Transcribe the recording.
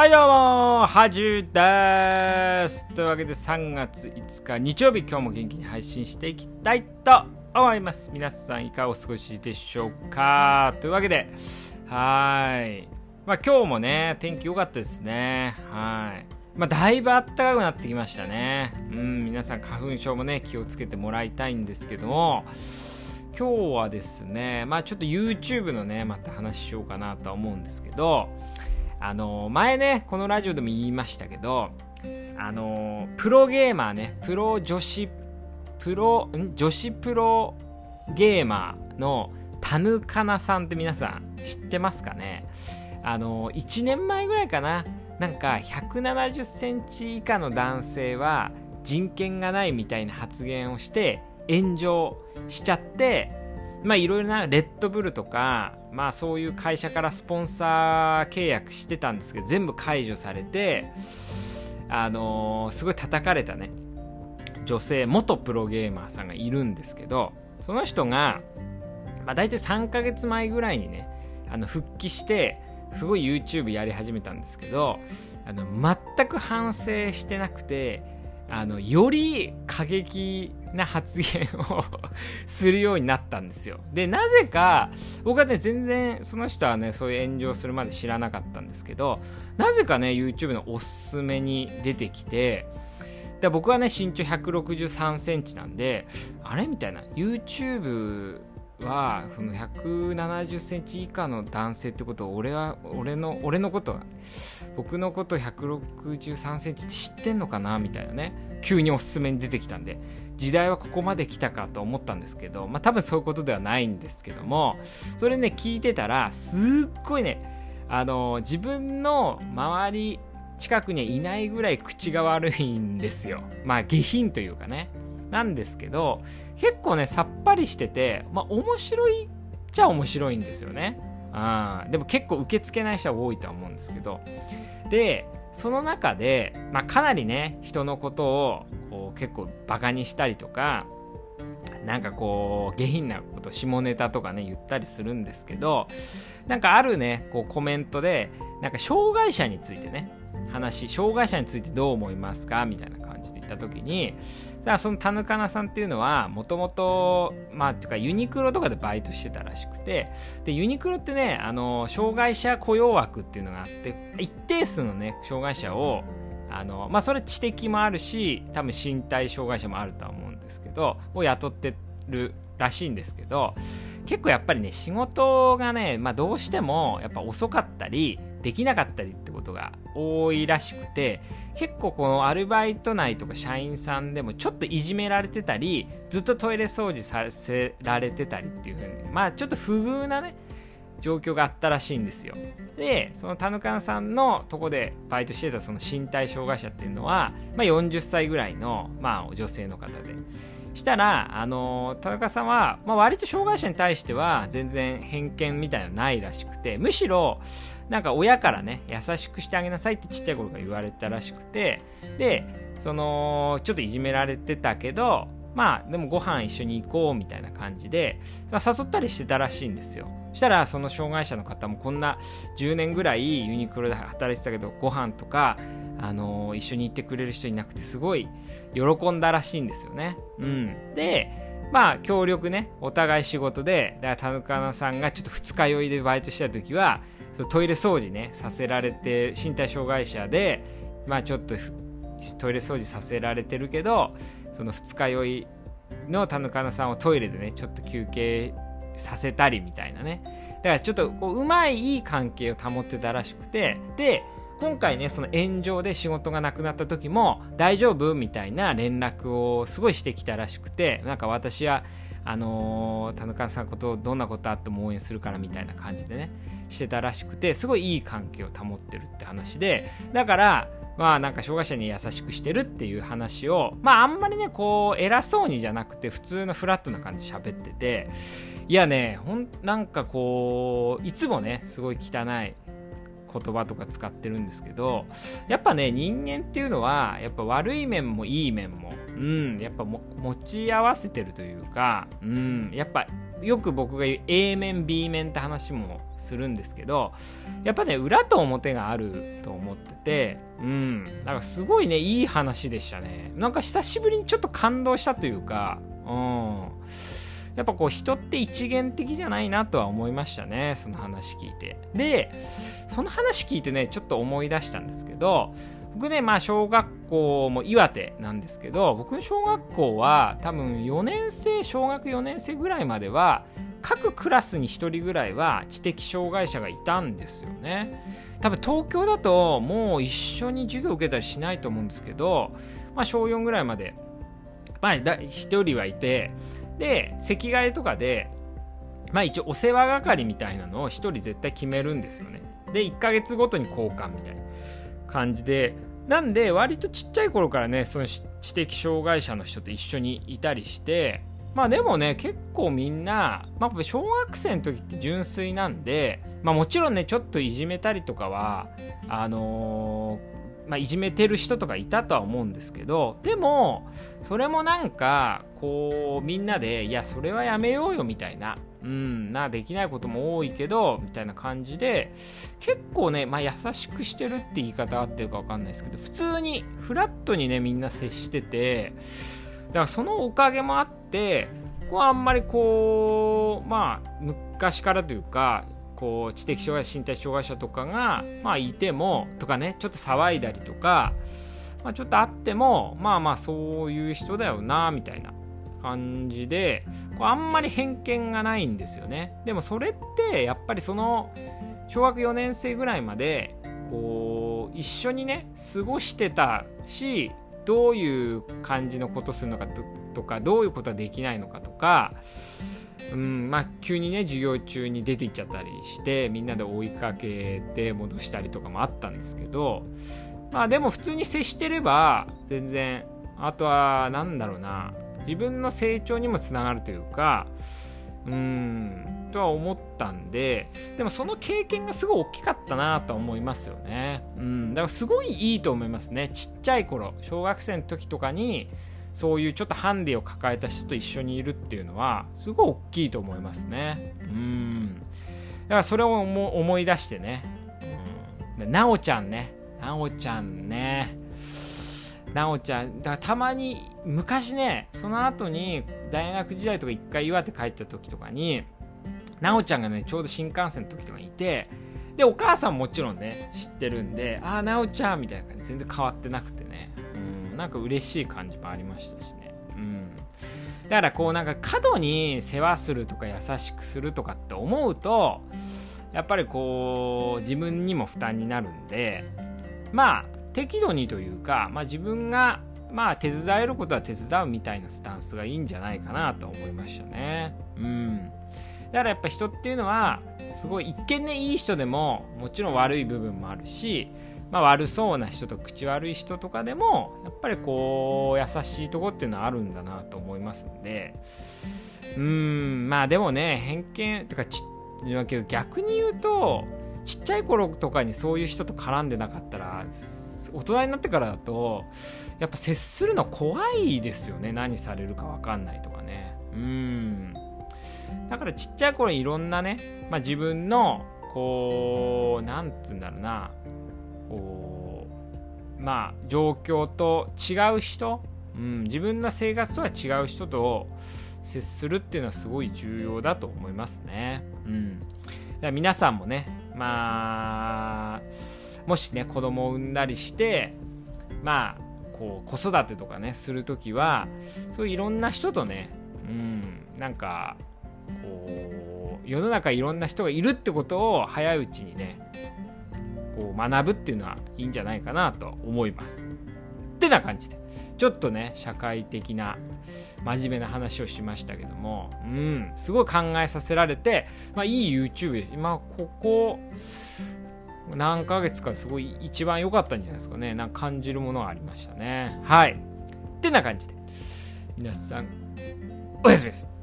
はいどうもはじゅです。というわけで3月5日日曜日今日も元気に配信していきたいと思います。皆さんいかがお過ごしでしょうか。というわけではい。まあ今日もね天気良かったですね。はい。まあだいぶ暖かくなってきましたね。うん皆さん花粉症もね気をつけてもらいたいんですけども今日はですねまあちょっと YouTube のねまた話しようかなとは思うんですけどあの前ねこのラジオでも言いましたけどあのプロゲーマーねプロ女子プロん？女子プロゲーマーのタヌカナさんって皆さん知ってますかね？あの1年前ぐらいかな。なんか170センチ以下の男性は人権がないみたいな発言をして炎上しちゃってまあいろいろなレッドブルとかまあそういう会社からスポンサー契約してたんですけど全部解除されてあのー、すごい叩かれたね。女性元プロゲーマーさんがいるんですけどその人が、まあ、大体3ヶ月前ぐらいにねあの復帰してすごい YouTube やり始めたんですけどあの全く反省してなくてあのより過激な発言をするようになったんですよ。でなぜか僕はね全然その人はねそういう炎上するまで知らなかったんですけどなぜかね YouTube のおすすめに出てきてで僕はね身長163センチなんであれみたいな YouTube はその170センチ以下の男性ってことを俺は俺の俺のことは僕のこと163センチって知ってんのかなみたいなね急におすすめに出てきたんで時代はここまで来たかと思ったんですけどまあ多分そういうことではないんですけどもそれね聞いてたらすっごいねあの自分の周り近くにはいないぐらい口が悪いんですよ。まあ下品というかね。なんですけど結構ねさっぱりしててまあ面白いっちゃ面白いんですよね。あでも結構受け付けない人は多いとは思うんですけど。でその中で、まあ、かなりね人のことを結構バカにしたりとかなんかこう下品なこと下ネタとかね言ったりするんですけどなんかあるねこうコメントでなんか障害者についてね話障害者についてどう思いますか？みたいな感じで言った時にじゃあその田ヌカナさんっていうのはもともとまあっていうかユニクロとかでバイトしてたらしくてでユニクロってねあの障害者雇用枠っていうのがあって一定数のね障害者をあのまあそれ知的もあるし多分身体障害者もあるとは思うんですけどを雇ってるらしいんですけど結構やっぱりね仕事がね、まあ、どうしてもやっぱ遅かったりできなかったりってことが多いらしくて結構このアルバイト内とか社員さんでもちょっといじめられてたりずっとトイレ掃除させられてたりっていう風にまあちょっと不遇なね状況があったらしいんですよ。でその田中さんのとこでバイトしてたその身体障害者っていうのは、まあ、40歳ぐらいの、まあ、女性の方で。したら、あの田中さんは、まあ、割と障害者に対しては全然偏見みたいなのないらしくてむしろなんか親からね優しくしてあげなさいってちっちゃい頃から言われたらしくてでそのちょっといじめられてたけどまあでもご飯一緒に行こうみたいな感じで、まあ、誘ったりしてたらしいんですよ。したらその障害者の方もこんな10年ぐらいユニクロで働いてたけどご飯とかあの、一緒に行ってくれる人いなくてすごい喜んだらしいんですよね。うん、でまあ協力ねお互い仕事でだから田中さんがちょっと二日酔いでバイトした時はそトイレ掃除ねさせられて身体障害者でまあちょっとトイレ掃除させられてるけどその二日酔いの田中さんをトイレでねちょっと休憩させたりみたいなね。だからちょっとこううまいいい関係を保ってたらしくて。で今回ねその炎上で仕事がなくなった時も大丈夫みたいな連絡をすごいしてきたらしくて。なんか私はあのー、田中さんことどんなことあっても応援するからみたいな感じでねしてたらしくてすごいいい関係を保ってるって話で。だからまあなんか障害者に優しくしてるっていう話をまああんまりねこう偉そうにじゃなくて普通のフラットな感じで喋ってていやねほんなんかこういつもねすごい汚い言葉とか使ってるんですけどやっぱね人間っていうのはやっぱ悪い面もいい面もうんやっぱ持ち合わせてるというかうんやっぱよく僕が言う A 面 B 面って話もするんですけどやっぱね裏と表があると思っててうん。なんかすごいねいい話でしたね。なんか久しぶりにちょっと感動したというかうん。やっぱこう人って一元的じゃないなとは思いましたねその話聞いて。でその話聞いてねちょっと思い出したんですけど僕ねまあ小学校も岩手なんですけど僕の小学校は多分4年生小学4年生ぐらいまでは各クラスに1人ぐらいは知的障害者がいたんですよね。多分東京だともう一緒に授業受けたりしないと思うんですけど、まあ、小4ぐらいまで、まあ、1人はいてで席替えとかでまあ一応お世話係みたいなのを1人絶対決めるんですよね。で1ヶ月ごとに交換みたいな。感じでなんで割とちっちゃい頃からねその知的障害者の人と一緒にいたりしてまあでもね結構みんな、まあ、小学生の時って純粋なんで、まあ、もちろんねちょっといじめたりとかはあのー、まあ、いじめてる人とかいたとは思うんですけどでもそれもなんかこうみんなでいやそれはやめようよみたいなうんなできないことも多いけどみたいな感じで結構ね、まあ、優しくしてるって言い方合ってるか分かんないですけど普通にフラットにねみんな接しててだからそのおかげもあってここはあんまりこうまあ昔からというかこう知的障害身体障害者とかが、まあ、いてもとかねちょっと騒いだりとか、まあ、ちょっとあってもまあまあそういう人だよなみたいな。感じでこうあんまり偏見がないんですよね。でもそれってやっぱりその小学4年生ぐらいまでこう一緒にね過ごしてたしどういう感じのことするのかとかどういうことはできないのかとかうんまあ、急にね授業中に出て行っちゃったりしてみんなで追いかけて戻したりとかもあったんですけどまあでも普通に接してれば全然あとは何だろうな自分の成長にもつながるというかうんとは思ったんででもその経験がすごい大きかったなと思いますよね。うんだからすごいいいと思いますね。ちっちゃい頃小学生の時とかにそういうちょっとハンディを抱えた人と一緒にいるっていうのはすごい大きいと思いますね。うんだからそれを思い出してね、うん、なおちゃんね。なおちゃんね。なおちゃん。だからたまに昔ねその後に大学時代とか一回岩手帰った時とかになおちゃんがねちょうど新幹線の時とかにいてでお母さんもちろんね知ってるんでああなおちゃんみたいな感じ全然変わってなくてね。うんなんか嬉しい感じもありましたしね。うん。だからこうなんか過度に世話するとか優しくするとかって思うとやっぱりこう自分にも負担になるんでまあ適度にというか、まあ、自分がまあ手伝えることは手伝うみたいなスタンスがいいんじゃないかなと思いましたね。うん。だからやっぱ人っていうのはすごい一見ねいい人でももちろん悪い部分もあるし、まあ、悪そうな人と口悪い人とかでもやっぱりこう優しいとこっていうのはあるんだなと思いますんでうんまあでもね偏見とかち逆に言うとちっちゃい頃とかにそういう人と絡んでなかったら大人になってからだとやっぱ接するの怖いですよね。何されるか分かんないとかね。うん。だからちっちゃい頃いろんなね、まあ、自分のこうなんつうんだろうな。こうまあ状況と違う人、うん、自分の生活とは違う人と接するっていうのはすごい重要だと思いますね。うん、だから皆さんもねまあもしね子供を産んだりしてまあこう子育てとかねする時はそういういろんな人とねうんなんかこう世の中いろんな人がいるってことを早いうちにねこう学ぶっていうのはいいんじゃないかなと思います。ってな感じでちょっとね社会的な真面目な話をしましたけどもうんすごい考えさせられて、まあ、いい YouTube で今ここ何ヶ月かすごい一番良かったんじゃないですかね。なんか感じるものがありましたね。はい。ってな感じで、皆さん、おやすみです。